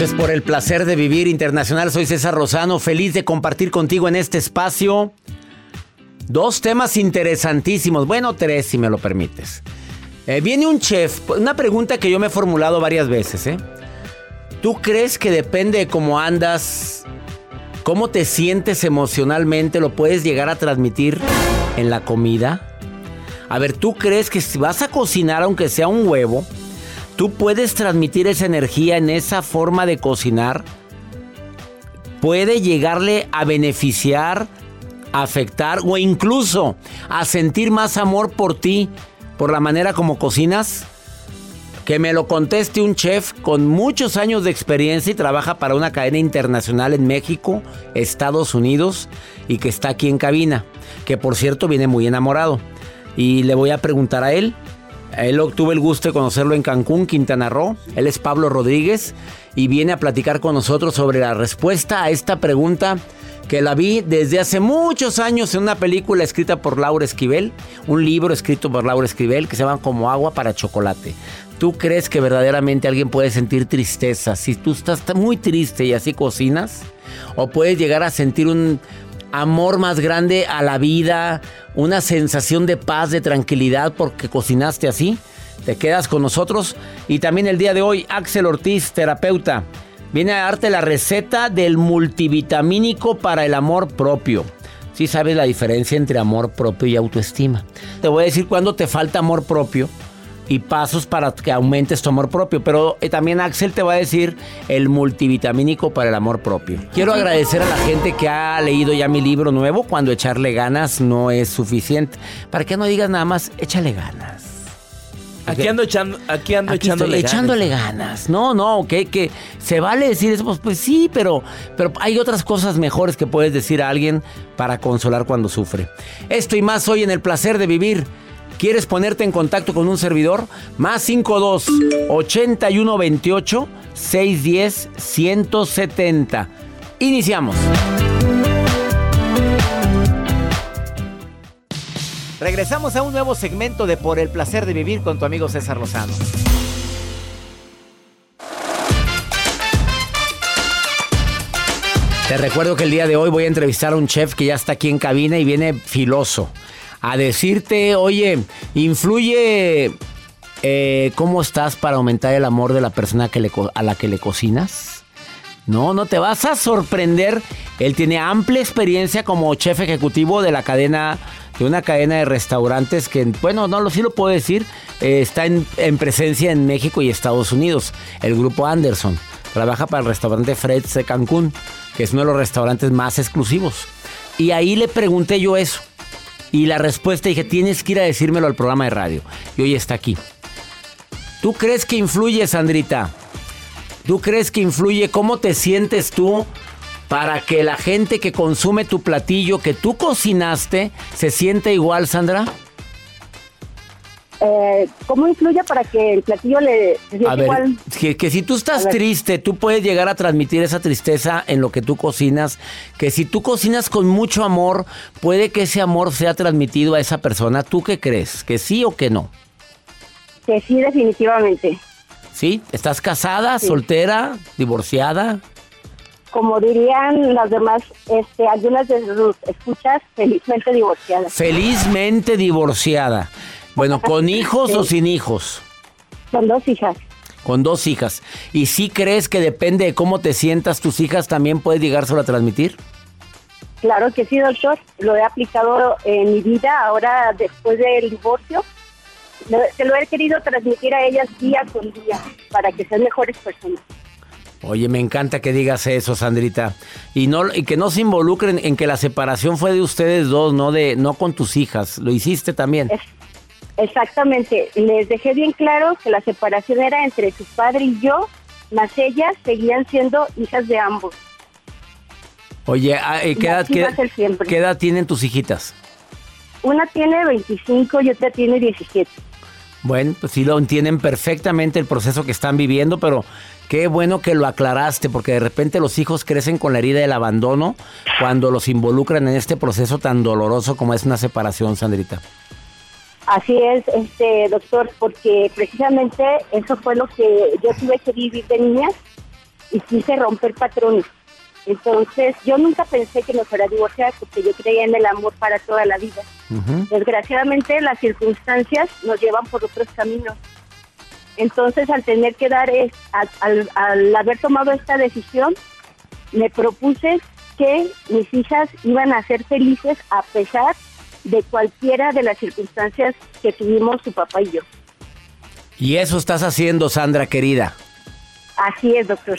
Esto es por el placer de vivir internacional. Soy César Rosano, feliz de compartir contigo en este espacio dos temas interesantísimos. Bueno, tres, si me lo permites. Eh, viene un chef, una pregunta que yo me he formulado varias veces. ¿eh? ¿Tú crees que depende de cómo andas, cómo te sientes emocionalmente, lo puedes llegar a transmitir en la comida? A ver, ¿tú crees que si vas a cocinar, aunque sea un huevo, tú puedes transmitir esa energía en esa forma de cocinar? ¿Puede llegarle a beneficiar, afectar o incluso a sentir más amor por ti, por la manera como cocinas? Que me lo conteste un chef con muchos años de experiencia y trabaja para una cadena internacional en México, Estados Unidos y que está aquí en cabina. Que por cierto viene muy enamorado. Y le voy a preguntar a él. Él tuve el gusto de conocerlo en Cancún, Quintana Roo. Él es Pablo Rodríguez y viene a platicar con nosotros sobre la respuesta a esta pregunta que la vi desde hace muchos años en una película escrita por Laura Esquivel, un libro escrito por Laura Esquivel que se llama Como agua para chocolate. ¿Tú crees que verdaderamente alguien puede sentir tristeza si tú estás muy triste y así cocinas? ¿O puedes llegar a sentir un amor más grande a la vida, una sensación de paz, de tranquilidad porque cocinaste así? Te quedas con nosotros. Y también el día de hoy, Axel Ortiz, terapeuta, viene a darte la receta del multivitamínico para el amor propio. Sí sabes la diferencia entre amor propio y autoestima. Te voy a decir cuándo te falta amor propio y pasos para que aumentes tu amor propio. Pero eh, también Axel te va a decir el multivitamínico para el amor propio. Quiero agradecer a la gente que ha leído ya mi libro nuevo, Cuando echarle ganas no es suficiente. Para que no digas nada más, échale ganas. Aquí ando echando, aquí ando Aquí echándole estoy ganas. echándole ganas. No, no, que, que se vale decir eso. Pues, pues sí, pero, pero hay otras cosas mejores que puedes decir a alguien para consolar cuando sufre. Esto y más hoy en el placer de vivir. ¿Quieres ponerte en contacto con un servidor? Más 52 81 28 610 170. Iniciamos. Regresamos a un nuevo segmento de Por el placer de vivir con tu amigo César Lozano. Te recuerdo que el día de hoy voy a entrevistar a un chef que ya está aquí en cabina y viene filoso a decirte, oye, influye eh, cómo estás para aumentar el amor de la persona a la que le cocinas. No, no te vas a sorprender. Él tiene amplia experiencia como chef ejecutivo de la cadena, de una cadena de restaurantes que, bueno, no lo sí lo puedo decir, eh, está en, en presencia en México y Estados Unidos. El grupo Anderson trabaja para el restaurante Fred's de Cancún, que es uno de los restaurantes más exclusivos. Y ahí le pregunté yo eso. Y la respuesta dije, tienes que ir a decírmelo al programa de radio. Y hoy está aquí. ¿Tú crees que influye, Sandrita? ¿Tú crees que influye cómo te sientes tú para que la gente que consume tu platillo que tú cocinaste se siente igual, Sandra? Eh, ¿cómo influye para que el platillo le A ver, igual? que, que si tú estás A ver. triste, tú puedes llegar a transmitir esa tristeza en lo que tú cocinas. Que si tú cocinas con mucho amor, puede que ese amor sea transmitido a esa persona. ¿Tú qué crees? ¿Que sí o que no? Que sí, definitivamente. ¿Sí? ¿Estás casada, Sí. soltera, divorciada? como dirían las demás, este, algunas de sus escuchas, felizmente divorciadas. Felizmente divorciada. Bueno, ¿con hijos o sin hijos? Son dos hijas. Con dos hijas. ¿Y si crees que depende de cómo te sientas, tus hijas también puedes llegárselo a transmitir? Claro que sí, doctor. Lo he aplicado en mi vida ahora después del divorcio. Se lo he querido transmitir a ellas día con día para que sean mejores personas. Oye, me encanta que digas eso, Sandrita. Y no y que no se involucren en que la separación fue de ustedes dos, no de no con tus hijas. Lo hiciste también. Es- exactamente. Les dejé bien claro que la separación era entre su padre y yo, más ellas seguían siendo hijas de ambos. Oye, ah, eh, ¿qué, edad, qué- qué edad tienen tus hijitas? Una tiene 25 y otra tiene 17. Bueno, pues sí lo entienden perfectamente el proceso que están viviendo, pero qué bueno que lo aclaraste, porque de repente los hijos crecen con la herida del abandono cuando los involucran en este proceso tan doloroso como es una separación, Sandrita. Así es, este doctor, porque precisamente eso fue lo que yo tuve que vivir de niña y quise romper patrones. Entonces, yo nunca pensé que me fuera a divorciar porque yo creía en el amor para toda la vida. Desgraciadamente, las circunstancias nos llevan por otros caminos. Entonces, al tener que dar, es- al, al- al haber tomado esta decisión, me propuse que mis hijas iban a ser felices a pesar de cualquiera de las circunstancias que tuvimos su papá y yo. Y eso estás haciendo, Sandra querida. Así es, doctor.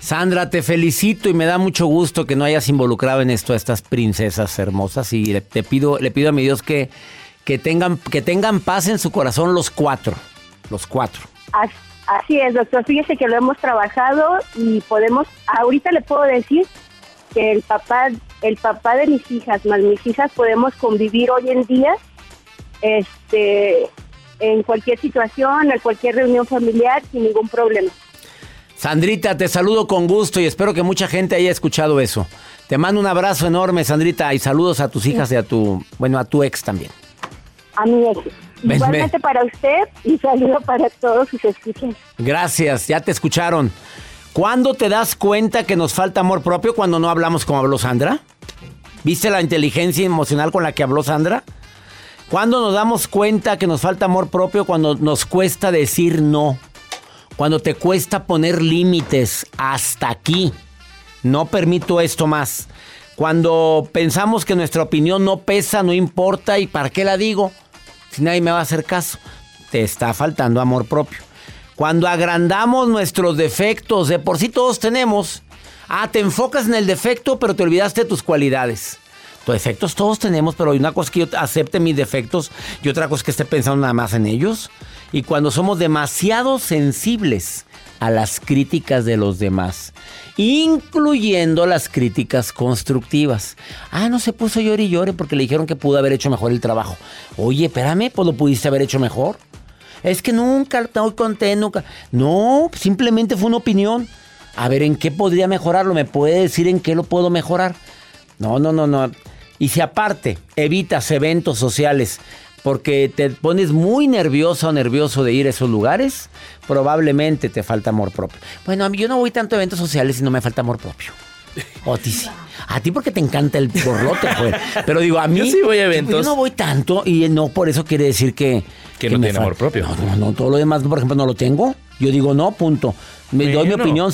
Sandra, te felicito y me da mucho gusto que no hayas involucrado en esto a estas princesas hermosas y le, te pido, le pido a mi Dios que, que, tengan, que tengan paz en su corazón los cuatro, los cuatro. As- Así es, doctor. Fíjese que lo hemos trabajado y podemos, ahorita le puedo decir que el papá, el papá de mis hijas, más mis hijas, podemos convivir hoy en día, este, en cualquier situación, en cualquier reunión familiar, sin ningún problema. Sandrita, te saludo con gusto y espero que mucha gente haya escuchado eso. Te mando un abrazo enorme, Sandrita, y saludos a tus hijas y a tu, bueno, a tu ex también. A es. Ven, Igualmente para usted y saludo para todos sus escuchas. Gracias, ya te escucharon. ¿Cuándo te das cuenta que nos falta amor propio cuando no hablamos como habló Sandra? ¿Viste la inteligencia emocional con la que habló Sandra? ¿Cuándo nos damos cuenta que nos falta amor propio cuando nos cuesta decir no? Cuando te cuesta poner límites hasta aquí. No permito esto más. Cuando pensamos que nuestra opinión no pesa, no importa y ¿para qué la digo? Si nadie me va a hacer caso. Te está faltando amor propio. Cuando agrandamos nuestros defectos, de por sí todos tenemos. Ah, te enfocas en el defecto, pero te olvidaste de tus cualidades. Tus defectos todos tenemos, pero hay una cosa que yo acepte mis defectos y otra cosa que esté pensando nada más en ellos. Y cuando somos demasiado sensibles a las críticas de los demás, incluyendo las críticas constructivas. Ah, no se puso llore y llore porque le dijeron que pudo haber hecho mejor el trabajo. Oye, espérame, pues lo pudiste haber hecho mejor. Es que nunca estoy contento, nunca. No, simplemente fue una opinión. A ver, ¿en qué podría mejorarlo? ¿Me puede decir en qué lo puedo mejorar? No, no, no, no. Y si aparte evitas eventos sociales porque te pones muy nerviosa o nervioso de ir a esos lugares, probablemente te falta amor propio. Bueno, yo no voy tanto a eventos sociales y no me falta amor propio. O a ti sí. A ti porque te encanta el borlote, pues. Pero digo, a mí. Yo sí voy a eventos. Yo no voy tanto y no por eso quiere decir que. Que no tiene amor propio. No, no, no. Todo lo demás, por ejemplo, no lo tengo. Yo digo, no, punto. Me doy mi opinión.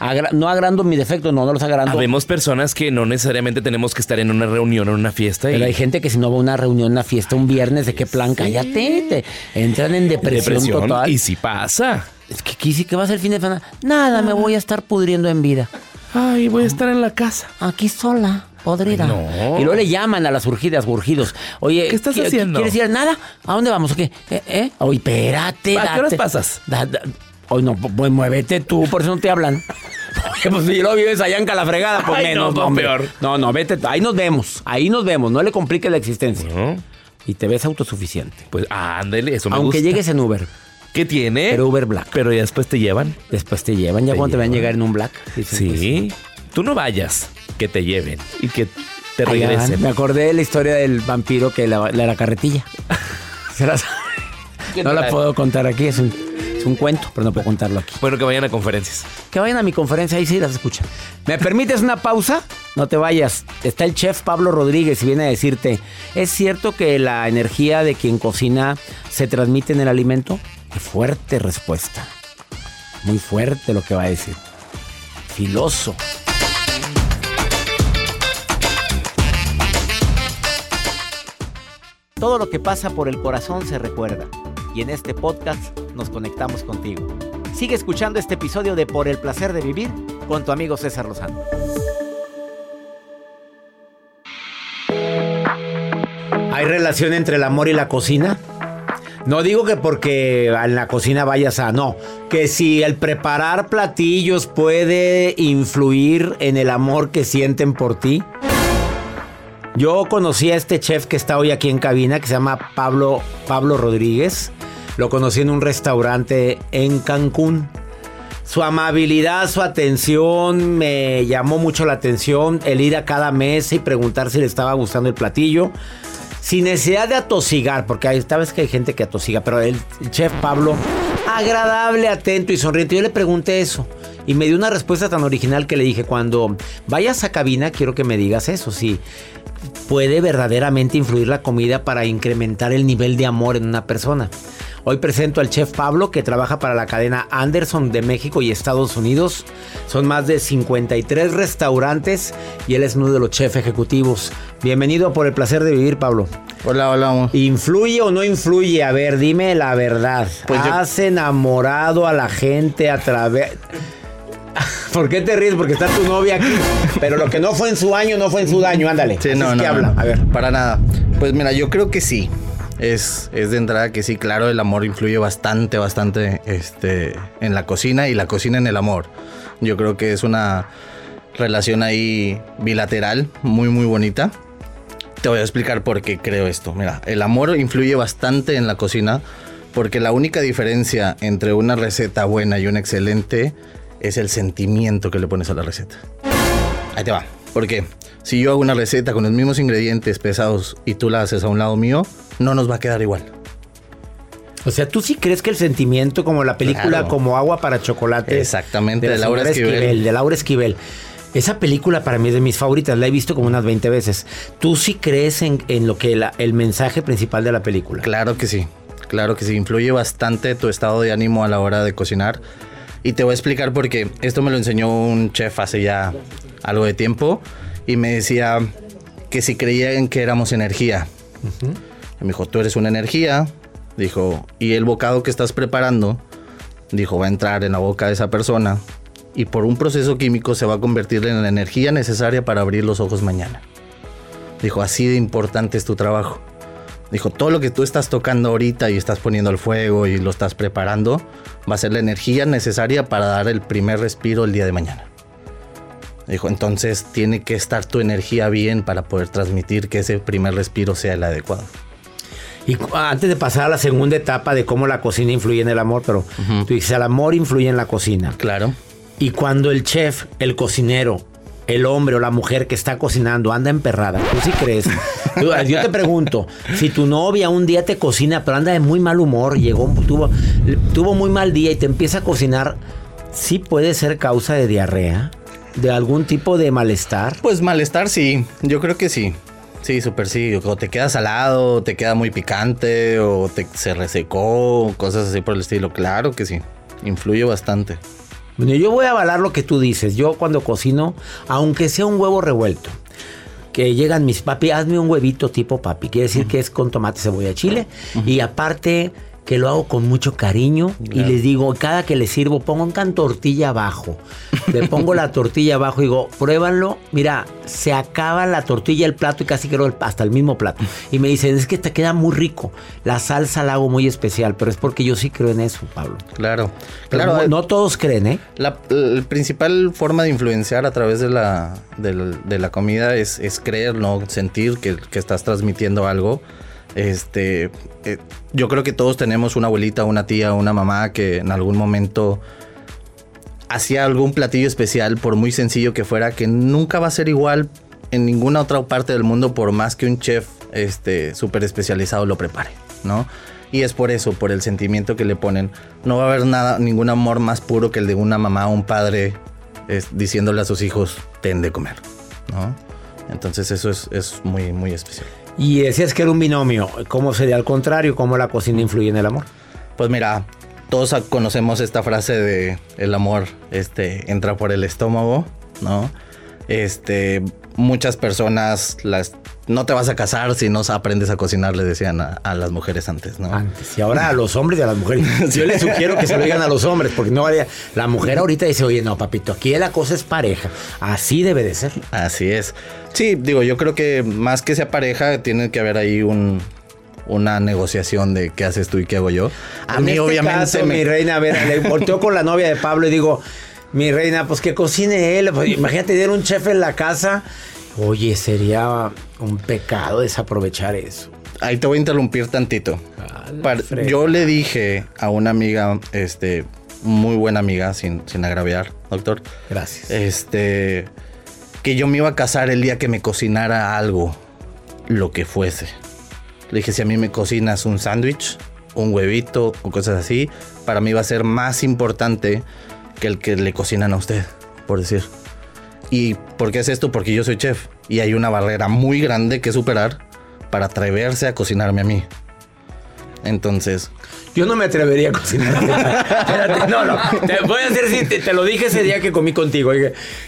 agra- no agrando mis defectos, no, no los agrando. Habemos personas que no necesariamente tenemos que estar en una reunión o en una fiesta. Pero hay gente que si no va a una reunión, una fiesta, un viernes, ¿de qué plan? Cállate. Te entran en depresión, depresión. total. Y si pasa. Es que ¿qué, ¿qué va a ser el fin de semana? Nada, me voy a estar pudriendo en vida. Ay, voy a estar en la casa. Aquí sola, podrida. Ay, no. Y luego le llaman a las urgidas, urgidos. Oye, ¿Qué estás ¿qui- haciendo? ¿Quieres ir a nada? ¿A dónde vamos? o qué? ¿Eh? ¿Eh? Oye, espérate. ¿A qué horas pasas? da- da- Oye, no, pues muévete tú, por eso no te hablan. Pues si lo vives allá en Calafregada, pues Ay, menos, no, hombre. peor. No, no, vete. Ahí nos vemos. Ahí nos vemos. No le compliques la existencia. Y te ves autosuficiente. Pues ándale, eso me Aunque gusta. llegues en Uber. ¿Qué tiene? Pero Uber Black. Pero ya después te llevan. Después te llevan. Ya Te cuando te van a llegar en un Black. dicen, Sí. Tú no vayas, que te lleven y que te pues, van. regresen. Me acordé de la historia del vampiro que la, la, la carretilla. ¿Se la No la puedo contar aquí. Es un, es un cuento, pero no puedo contarlo aquí. Bueno, que vayan a conferencias. Que vayan a mi conferencia, ahí sí las escuchan. ¿Me permites una pausa? No te vayas. Está el chef Pablo Rodríguez y viene a decirte, ¿es cierto que la energía de quien cocina se transmite en el alimento? Qué fuerte respuesta. Muy fuerte lo que va a decir. Filoso. Todo lo que pasa por el corazón se recuerda. Y en este podcast nos conectamos contigo. Sigue escuchando este episodio de Por el placer de vivir con tu amigo César Lozano. ¿Hay relación entre el amor y la cocina? No digo que porque en la cocina vayas a... No, que si el preparar platillos puede influir en el amor que sienten por ti. Yo conocí a este chef que está hoy aquí en cabina, que se llama Pablo, Pablo Rodríguez. Lo conocí en un restaurante en Cancún. Su amabilidad, su atención me llamó mucho la atención. El ir a cada mesa y preguntar si le estaba gustando el platillo. Sin necesidad de atosigar, porque hay, vez que hay gente que atosiga, pero el chef Pablo, agradable, atento y sonriente. Yo le pregunté eso y me dio una respuesta tan original que le dije, cuando vayas a cabina, quiero que me digas eso, si puede verdaderamente influir la comida para incrementar el nivel de amor en una persona. Hoy presento al chef Pablo que trabaja para la cadena Anderson de México y Estados Unidos. Son más de 53 restaurantes y él es uno de los chefs ejecutivos. Bienvenido por el placer de vivir, Pablo. Hola, hola, amor. ¿Influye o no influye? A ver, dime la verdad. Pues yo- ¿Has enamorado a la gente a través... ¿Por qué te ríes? Porque está tu novia aquí. Pero lo que no fue en su año, no fue en su daño. Ándale. Sí, Así no, es no, que no, habla. A ver. Para nada. Pues mira, yo creo que sí. Es, es de entrada que sí, claro, el amor influye bastante, bastante este, en la cocina y la cocina en el amor. Yo creo que es una relación ahí bilateral, muy, muy bonita. Te voy a explicar por qué creo esto. Mira, el amor influye bastante en la cocina porque la única diferencia entre una receta buena y una excelente es el sentimiento que le pones a la receta. Ahí te va. Porque si yo hago una receta con los mismos ingredientes pesados y tú la haces a un lado mío, no nos va a quedar igual. O sea, ¿tú sí crees que el sentimiento, como la película Claro. como agua para chocolate? Exactamente, la de Laura señora Esquivel. De Laura Esquivel. Esa película para mí es de mis favoritas, la he visto como unas 20 veces. ¿Tú sí crees en, en lo que la- el mensaje principal de la película? Claro que sí. Claro que sí. Influye bastante tu estado de ánimo a la hora de cocinar. Y te voy a explicar por qué. Esto me lo enseñó un chef hace ya algo de tiempo. Y me decía que si creían que éramos energía. Me dijo, tú eres una energía. Dijo, y el bocado que estás preparando, dijo, va a entrar en la boca de esa persona. Y por un proceso químico se va a convertir en la energía necesaria para abrir los ojos mañana. Dijo, así de importante es tu trabajo. Dijo, todo lo que tú estás tocando ahorita y estás poniendo al fuego y lo estás preparando, va a ser la energía necesaria para dar el primer respiro el día de mañana. Dijo, entonces tiene que estar tu energía bien para poder transmitir que ese primer respiro sea el adecuado. Y cu- antes de pasar a la segunda etapa de cómo la cocina influye en el amor, pero tú dices, el amor influye en la cocina. Claro. Y cuando el chef, el cocinero, el hombre o la mujer que está cocinando anda emperrada, ¿tú sí crees? Yo te pregunto, si tu novia un día te cocina, pero anda de muy mal humor, llegó, tuvo, tuvo muy mal día y te empieza a cocinar, ¿sí puede ser causa de diarrea? ¿De algún tipo de malestar? Pues malestar sí, yo creo que sí. Sí, súper sí. O te queda salado, te queda muy picante, o te, se resecó, cosas así por el estilo. Claro que sí. Influye bastante. Bueno, yo voy a avalar lo que tú dices. Yo cuando cocino, aunque sea un huevo revuelto, que llegan mis papi, hazme un huevito tipo papi. Quiere decir que es con tomate, cebolla, chile. Y aparte que lo hago con mucho cariño y les digo, cada que les sirvo, pongan tortilla abajo. Le pongo la tortilla abajo y digo, pruébanlo. Mira, se acaba la tortilla, el plato y casi creo hasta el mismo plato. Y me dicen, es que te queda muy rico. La salsa la hago muy especial, pero es porque yo sí creo en eso, Pablo. Claro. Claro, no, eh, no todos creen, ¿eh? La, la principal forma de influenciar a través de la, de la comida es, es creer, ¿no? Sentir que, que estás transmitiendo algo. Este, eh, yo creo que todos tenemos una abuelita, una tía, una mamá que en algún momento hacía algún platillo especial, por muy sencillo que fuera, que nunca va a ser igual en ninguna otra parte del mundo, por más que un chef este, súper especializado lo prepare. ¿no? Y es por eso, por el sentimiento que le ponen. No va a haber nada, ningún amor más puro que el de una mamá o un padre es, diciéndole a sus hijos, ten de comer, ¿no? Entonces eso es, es muy, muy especial. Y decías que era un binomio. ¿Cómo sería al contrario? ¿Cómo la cocina influye en el amor? Pues mira, todos conocemos esta frase de el amor este, entra por el estómago, ¿no? Este, muchas personas las no te vas a casar si no aprendes a cocinar, le decían a, las mujeres antes, ¿no? Antes. Y ahora a los hombres y a las mujeres. Yo les sugiero que se lo digan a los hombres, porque no vaya. La mujer ahorita dice, oye, no, papito, aquí la cosa es pareja. Así debe de ser. Así es. Sí, digo, yo creo que más que sea pareja, tiene que haber ahí un, una negociación de qué haces tú y qué hago yo. A mí, este obviamente. Mi reina, a ver, le volteó con la novia de Pablo y digo, mi reina, pues que cocine él. Pues, imagínate tener un chef en la casa. Oye, sería un pecado desaprovechar eso. Ahí te voy a interrumpir tantito. yo le dije a una amiga, este, muy buena amiga, sin, sin agraviar, doctor. Gracias. Este, que yo me iba a casar el día que me cocinara algo, lo que fuese. Le dije, si a mí me cocinas un sándwich, un huevito o cosas así, para mí va a ser más importante que el que le cocinan a usted, por decir. ¿Y por qué es esto? Porque yo soy chef y hay una barrera muy grande que superar para atreverse a cocinarme a mí. Entonces. Yo no me atrevería a cocinar. Espérate, no, no. Te voy a decir si te, lo dije ese día que comí contigo.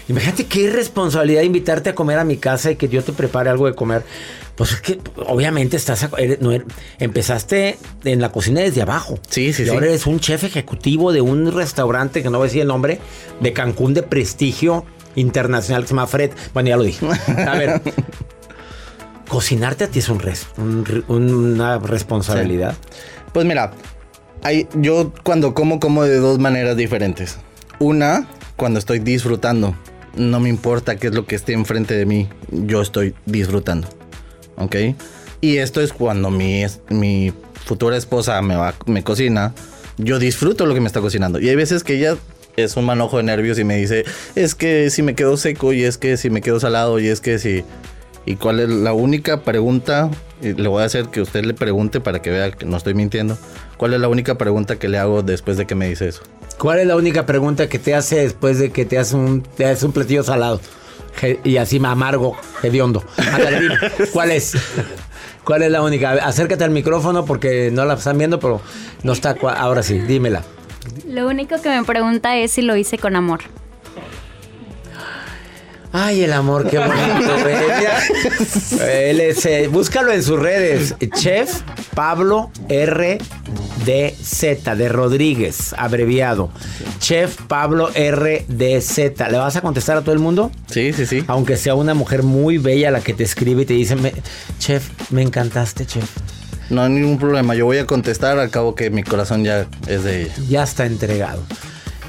Imagínate qué responsabilidad invitarte a comer a mi casa y que yo te prepare algo de comer. Pues es que obviamente estás empezaste en la cocina desde abajo. Sí, sí, y ahora eres un chef ejecutivo de un restaurante que no voy a decir el nombre, de Cancún de prestigio internacional que se llama Fred. Bueno, ya lo dije. A ver, cocinarte a ti es un res, una responsabilidad. Pues mira, hay, yo cuando como, como de dos maneras diferentes. Una, cuando estoy disfrutando. No me importa qué es lo que esté enfrente de mí, yo estoy disfrutando. ¿Ok? Y esto es cuando mi, mi futura esposa me, va, me cocina, yo disfruto lo que me está cocinando. Y hay veces que ella es un manojo de nervios y me dice, es que si me quedo seco y es que si me quedo salado y es que si... ¿Y cuál es la única pregunta? le voy a hacer que usted le pregunte para que vea que no estoy mintiendo. ¿Cuál es la única pregunta que le hago después de que me dice eso? ¿Cuál es la única pregunta que te hace después de que te hace un, te hace un platillo salado? Y así amargo, hediondo. ¿Cuál es? ¿Cuál es la única? Acércate al micrófono porque no la están viendo, pero no está. Ahora sí, dímela. Lo único que me pregunta es si lo hice con amor. Ay, el amor, qué bonito. Él es, eh, búscalo en sus redes. Chef Pablo R. D. Z. de Rodríguez, abreviado. Chef Pablo R. D. Z. ¿Le vas a contestar a todo el mundo? Sí, sí, sí. Aunque sea una mujer muy bella la que te escribe y te dice, Chef, me encantaste, Chef. No hay ningún problema, yo voy a contestar, al cabo que mi corazón ya es de ella. Ya está entregado.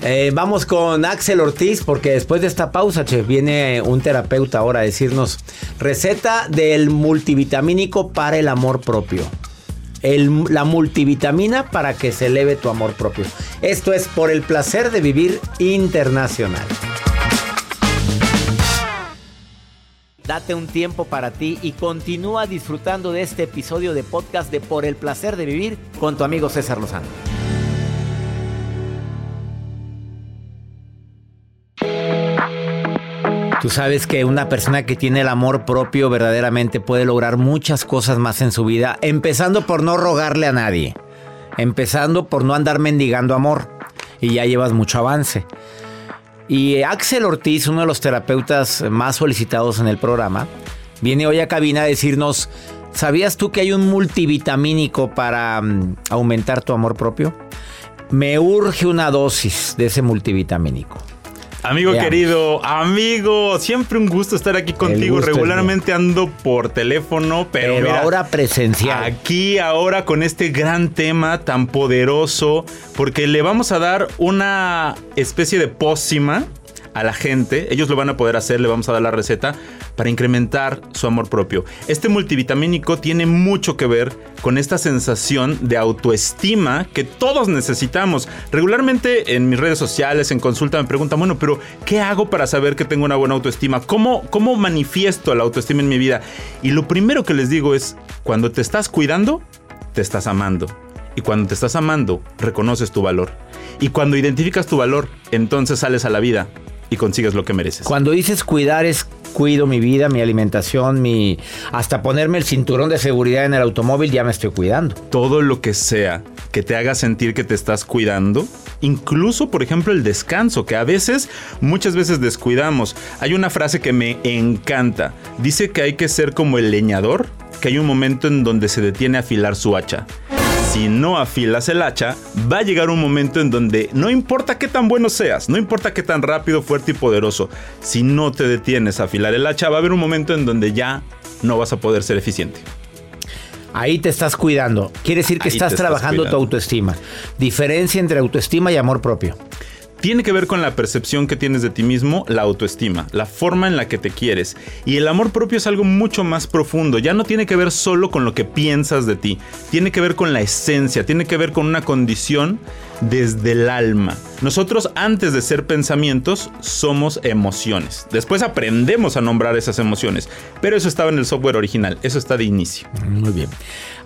Eh, vamos con Axel Ortiz, porque después de esta pausa, chef, viene un terapeuta ahora a decirnos receta del multivitamínico para el amor propio. La multivitamina para que se eleve tu amor propio. Esto es por el placer de vivir internacional. Date un tiempo para ti y continúa disfrutando de este episodio de podcast de Por el placer de vivir con tu amigo César Lozano. Tú sabes que una persona que tiene el amor propio verdaderamente puede lograr muchas cosas más en su vida, empezando por no rogarle a nadie, empezando por no andar mendigando amor y ya llevas mucho avance. Y Axel Ortiz, uno de los terapeutas más solicitados en el programa, viene hoy a cabina a decirnos, ¿sabías tú que hay un multivitamínico para mm, aumentar tu amor propio? Me urge una dosis de ese multivitamínico. Amigo querido, amigo, siempre un gusto estar aquí contigo. Regularmente ando por teléfono, pero, ahora presencial. Aquí ahora con este gran tema tan poderoso, porque le vamos a dar una especie de pócima a la gente. Ellos lo van a poder hacer, le vamos a dar la receta para incrementar su amor propio. Este multivitamínico tiene mucho que ver con esta sensación de autoestima que todos necesitamos. Regularmente en mis redes sociales, en consulta, me preguntan, bueno, pero ¿qué hago para saber que tengo una buena autoestima? ¿Cómo, cómo manifiesto la autoestima en mi vida? Y lo primero que les digo es, cuando te estás cuidando, te estás amando. Y cuando te estás amando, reconoces tu valor. Y cuando identificas tu valor, entonces sales a la vida y consigues lo que mereces. Cuando dices cuidar es cuido mi vida, mi alimentación, mi hasta ponerme el cinturón de seguridad en el automóvil ya me estoy cuidando. Todo lo que sea que te haga sentir que te estás cuidando, incluso por ejemplo el descanso, que a veces, muchas veces descuidamos. Hay una frase que me encanta. Dice que hay que ser como el leñador, que hay un momento en donde se detiene a afilar su hacha si no afilas el hacha, va a llegar un momento en donde no importa qué tan bueno seas, no importa qué tan rápido, fuerte y poderoso, si no te detienes a afilar el hacha, va a haber un momento en donde ya no vas a poder ser eficiente. Ahí te estás cuidando. Quiere decir que estás trabajando tu autoestima. Diferencia entre autoestima y amor propio. Tiene que ver con la percepción que tienes de ti mismo, la autoestima, la forma en la que te quieres. Y el amor propio es algo mucho más profundo. Ya no tiene que ver solo con lo que piensas de ti. Tiene que ver con la esencia, tiene que ver con una condición desde el alma. Nosotros antes de ser pensamientos somos emociones. Después aprendemos a nombrar esas emociones. Pero eso estaba en el software original. Eso está de inicio. Muy bien.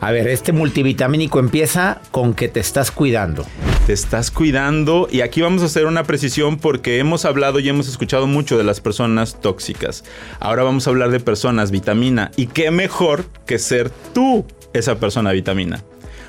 A ver, este multivitamínico empieza con que te estás cuidando. Te estás cuidando y aquí vamos a hacer una precisión porque hemos hablado y hemos escuchado mucho de las personas tóxicas. Ahora vamos a hablar de personas vitamina y qué mejor que ser tú esa persona vitamina.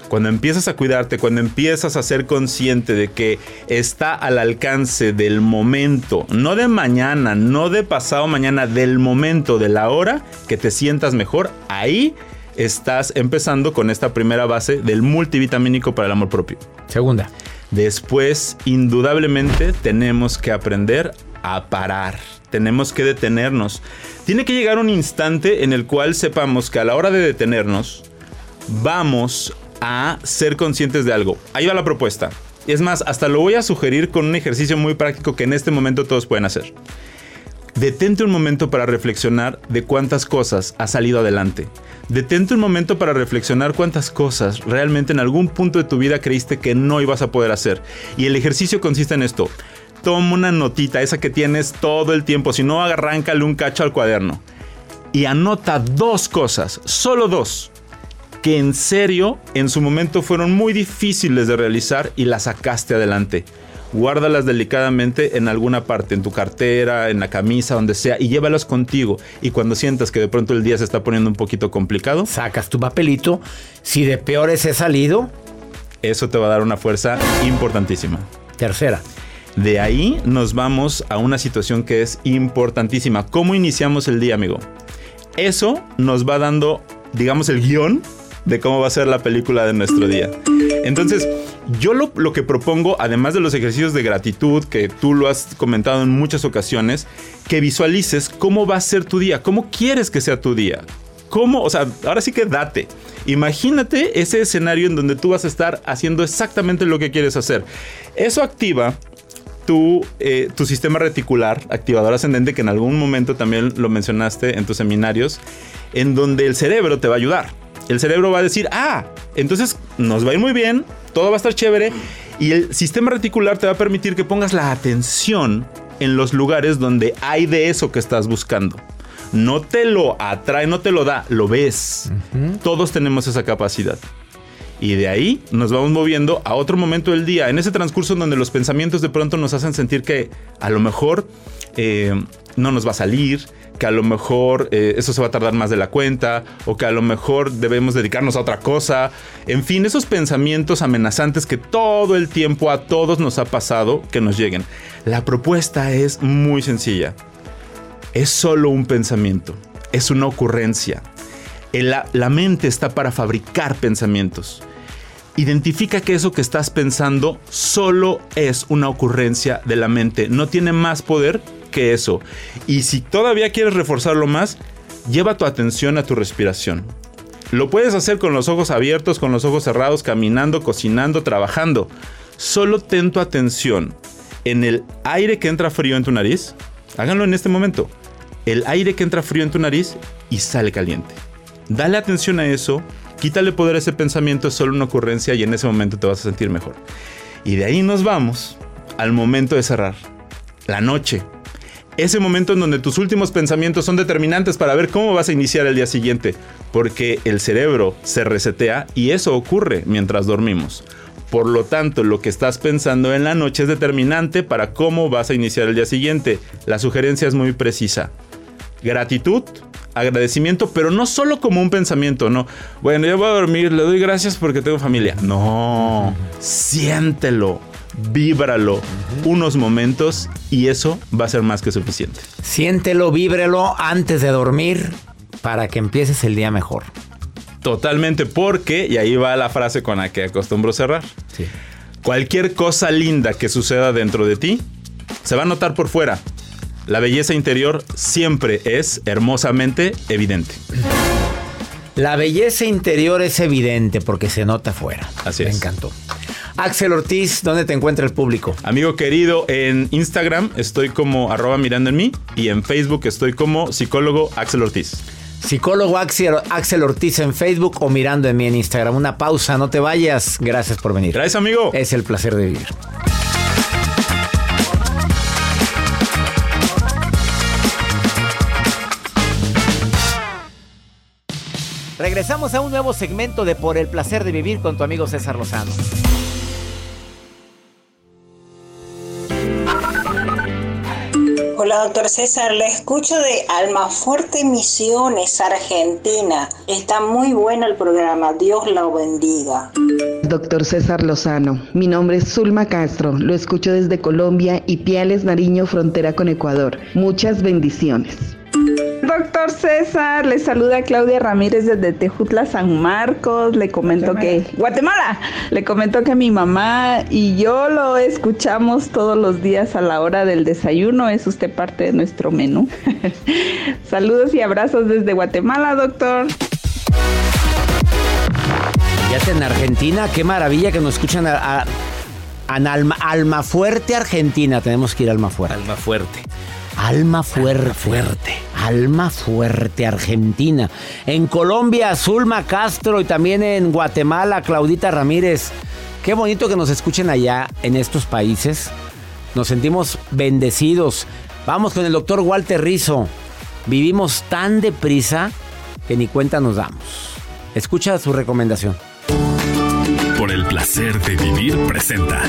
Cuando empiezas a cuidarte, cuando empiezas a ser consciente de que está al alcance del momento, no de mañana, no de pasado mañana, del momento, de la hora, que te sientas mejor, ahí estás empezando con esta primera base del multivitamínico para el amor propio. Segunda. Después, indudablemente, tenemos que aprender a parar. Tenemos que detenernos. Tiene que llegar un instante en el cual sepamos que a la hora de detenernos, vamos a ser conscientes de algo. Ahí va la propuesta. Es más, hasta lo voy a sugerir con un ejercicio muy práctico que en este momento todos pueden hacer. Detente un momento para reflexionar de cuántas cosas has salido adelante. Detente un momento para reflexionar cuántas cosas realmente en algún punto de tu vida creíste que no ibas a poder hacer. Y el ejercicio consiste en esto. Toma una notita, esa que tienes todo el tiempo. Si no, arráncale un cacho al cuaderno. Y anota dos cosas, solo dos, que en serio en su momento fueron muy difíciles de realizar y las sacaste adelante. Guárdalas delicadamente en alguna parte, en tu cartera, en la camisa, donde sea, y llévalas contigo. Y cuando sientas que de pronto el día se está poniendo un poquito complicado, Sacas tu papelito. Si de peores he salido, eso te va a dar una fuerza importantísima. tercera. De ahí nos vamos a una situación que es importantísima. ¿Cómo iniciamos el día, amigo? Eso nos va dando, digamos, el guion de cómo va a ser la película de nuestro día. Entonces, yo lo, lo que propongo, además de los ejercicios de gratitud, que tú lo has comentado en muchas ocasiones, que visualices cómo va a ser tu día, cómo quieres que sea tu día. ¿Cómo? O sea, ahora sí que date. Imagínate ese escenario en donde tú vas a estar haciendo exactamente lo que quieres hacer. Eso activa tu, eh, tu sistema reticular, activador ascendente, que en algún momento también lo mencionaste en tus seminarios, en donde el cerebro te va a ayudar. El cerebro va a decir, ah, entonces nos va a ir muy bien, todo va a estar chévere, y el sistema reticular te va a permitir que pongas la atención en los lugares donde hay de eso que estás buscando. No te lo atrae, no te lo da, lo ves. Todos tenemos esa capacidad. Y de ahí nos vamos moviendo a otro momento del día, en ese transcurso donde los pensamientos de pronto nos hacen sentir que a lo mejor eh, no nos va a salir, que a lo mejor eh, eso se va a tardar más de la cuenta, o que a lo mejor debemos dedicarnos a otra cosa. En fin, esos pensamientos amenazantes que todo el tiempo a todos nos ha pasado que nos lleguen. La propuesta es muy sencilla. Es solo un pensamiento, es una ocurrencia. La, la mente está para fabricar pensamientos. Identifica que eso que estás pensando solo es una ocurrencia de la mente. No tiene más poder eso. Y si todavía quieres reforzarlo más, lleva tu atención a tu respiración. Lo puedes hacer con los ojos abiertos, con los ojos cerrados, caminando, cocinando, trabajando. Solo ten tu atención en el aire que entra frío en tu nariz. Háganlo en este momento. El aire que entra frío en tu nariz y sale caliente. Dale atención a eso, quítale poder a ese pensamiento, es solo una ocurrencia y en ese momento te vas a sentir mejor. Y de ahí nos vamos al momento de cerrar. La noche. Ese momento en donde tus últimos pensamientos son determinantes para ver cómo vas a iniciar el día siguiente. porque el cerebro se resetea y eso ocurre mientras dormimos. Por lo tanto, lo que estás pensando en la noche es determinante para cómo vas a iniciar el día siguiente. La sugerencia es muy precisa. Gratitud, agradecimiento, pero no solo como un pensamiento, no. Bueno, ya voy a dormir, le doy gracias porque tengo familia. No, siéntelo, víbralo unos momentos y eso va a ser más que suficiente. Siéntelo, víbrelo antes de dormir para que empieces el día mejor. Totalmente, porque, y ahí va la frase con la que acostumbro cerrar. Cualquier cosa linda que suceda dentro de ti se va a notar por fuera. La belleza interior siempre es hermosamente evidente. La belleza interior es evidente porque se nota afuera. Así Me es. encantó. Axel Ortiz, ¿dónde te encuentra el público? Amigo querido, en Instagram estoy como arroba mirando en mí y en Facebook estoy como psicólogo Axel Ortiz. Psicólogo Axel, Ortiz en Facebook o mirando en mí en Instagram. Una pausa, no te vayas. Gracias por venir. Gracias, amigo. Es el placer de vivir. Regresamos a un nuevo segmento de Por el placer de vivir con tu amigo César Lozano. Hola, doctor César. Le escucho de Almafuerte Misiones, Argentina. Está muy bueno el programa. Dios lo bendiga. Doctor César Lozano, mi nombre es Zulma Castro, lo escucho desde Colombia y Piales, Nariño, frontera con Ecuador. Muchas bendiciones. Doctor César, le saluda Claudia Ramírez desde Tejutla, San Marcos. Le comento que. Guatemala. Le comento que mi mamá y yo lo escuchamos todos los días a la hora del desayuno. Es usted parte de nuestro menú. Saludos y abrazos desde Guatemala, doctor. Ya en Argentina, qué maravilla que nos escuchan a, a- a Alma, Almafuerte, Argentina. Tenemos que ir a Almafuerte. Alma fuerte. Alma fuerte. fuerte. Alma fuerte, Argentina. En Colombia, Zulma Castro y también en Guatemala, Claudita Ramírez. Qué bonito que nos escuchen allá en estos países. Nos sentimos bendecidos. Vamos con el doctor Walter Rizo. Vivimos tan deprisa que ni cuenta nos damos. Escucha su recomendación. Por el placer de vivir presenta.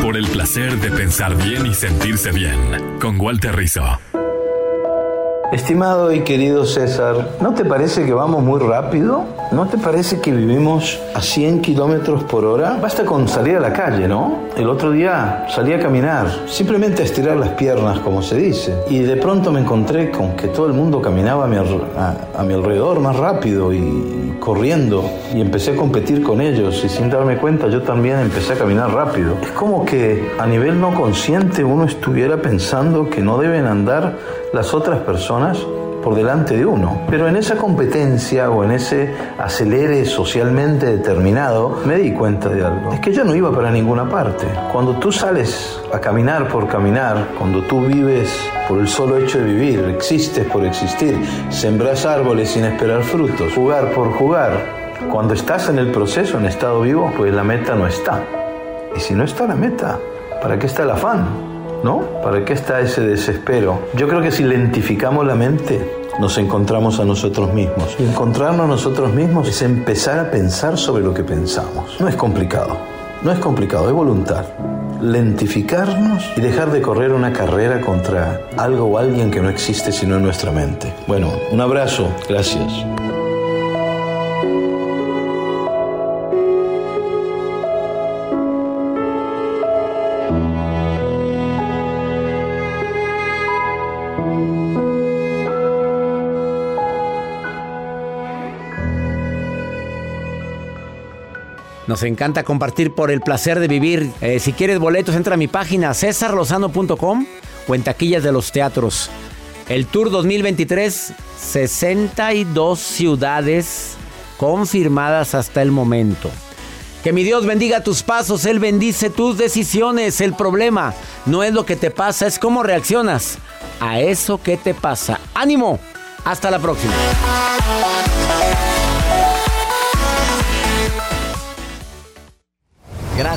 Por el placer de pensar bien y sentirse bien. Con Walter Rizzo. Estimado y querido César, ¿no te parece que vamos muy rápido? ¿No te parece que vivimos a 100 kilómetros por hora? Basta con salir a la calle, ¿no? El otro día salí a caminar, simplemente a estirar las piernas, como se dice, y de pronto me encontré con que todo el mundo caminaba a mi, a- mi alrededor más rápido y corriendo, y empecé a competir con ellos, y sin darme cuenta yo también empecé a caminar rápido. Es como que a nivel no consciente uno estuviera pensando que no deben andar las otras por delante de uno. Pero en esa competencia o en ese acelere socialmente determinado, me di cuenta de algo. Es que yo no iba para ninguna parte. Cuando tú sales a caminar por caminar, cuando tú vives por el solo hecho de vivir, existes por existir, sembras árboles sin esperar frutos, jugar por jugar, cuando estás en el proceso, en estado vivo, pues la meta no está. Y si no está la meta, ¿para qué está el afán? ¿No? ¿Para qué está ese desespero? Yo creo que si lentificamos la mente, nos encontramos a nosotros mismos. Y encontrarnos a nosotros mismos es empezar a pensar sobre lo que pensamos. No es complicado. No es complicado, es voluntad. Lentificarnos y dejar de correr una carrera contra algo o alguien que no existe sino en nuestra mente. Bueno, un abrazo. Gracias. Nos encanta compartir por el placer de vivir. Eh, si quieres boletos, entra a mi página cesarlozano.com o en taquillas de los teatros. El Tour 2023, 62 ciudades confirmadas hasta el momento. Que mi Dios bendiga tus pasos, Él bendice tus decisiones. El problema no es lo que te pasa, es cómo reaccionas a eso que te pasa. ánimo, hasta la próxima.